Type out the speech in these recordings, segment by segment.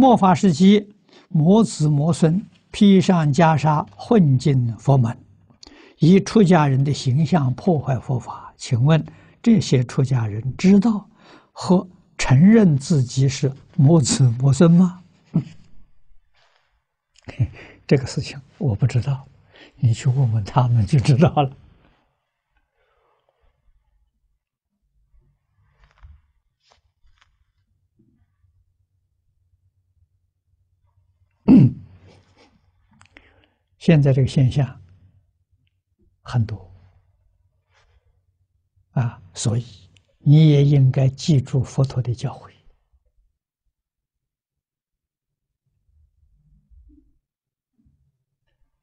末法时期，魔子魔孙披上袈裟，混进佛门，以出家人的形象破坏佛法。请问这些出家人知道和承认自己是魔子魔孙吗？这个事情我不知道，你去问问他们就知道了。现在这个现象很多啊，所以你也应该记住佛陀的教诲。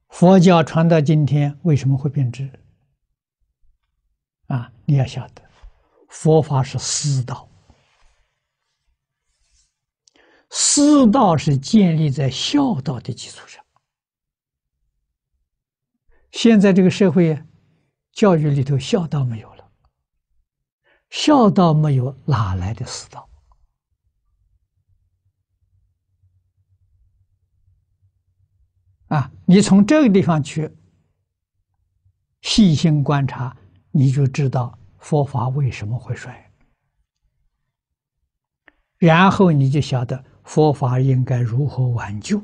佛教传到今天，为什么会变质？啊，你要晓得，佛法是师道，师道是建立在孝道的基础上。现在这个社会，教育里头孝道没有了，孝道没有，哪来的师道？啊，你从这个地方去细心观察，你就知道佛法为什么会衰，然后你就晓得佛法应该如何挽救。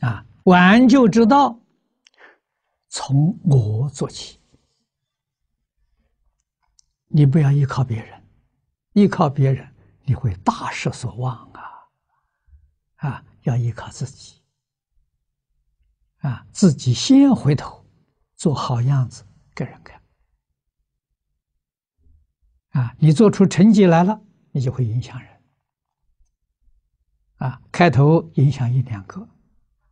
啊，挽救之道从我做起，你不要依靠别人，依靠别人你会大失所望。啊，啊要依靠自己，啊，自己先回头，做好样子给人看，啊，你做出成绩来了，你就会影响人，啊，开头影响一两个，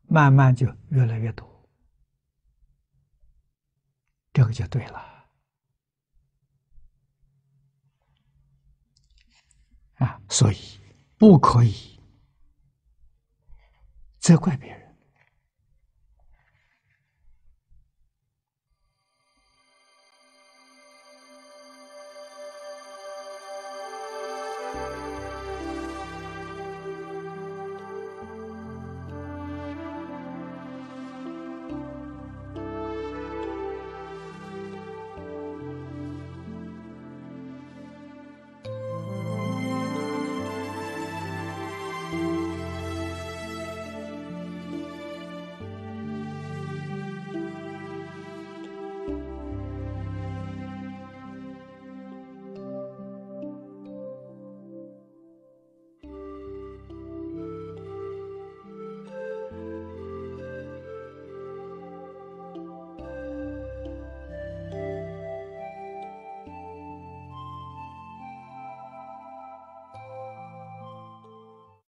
慢慢就越来越多，这个就对了，啊，所以不可以。责怪别人。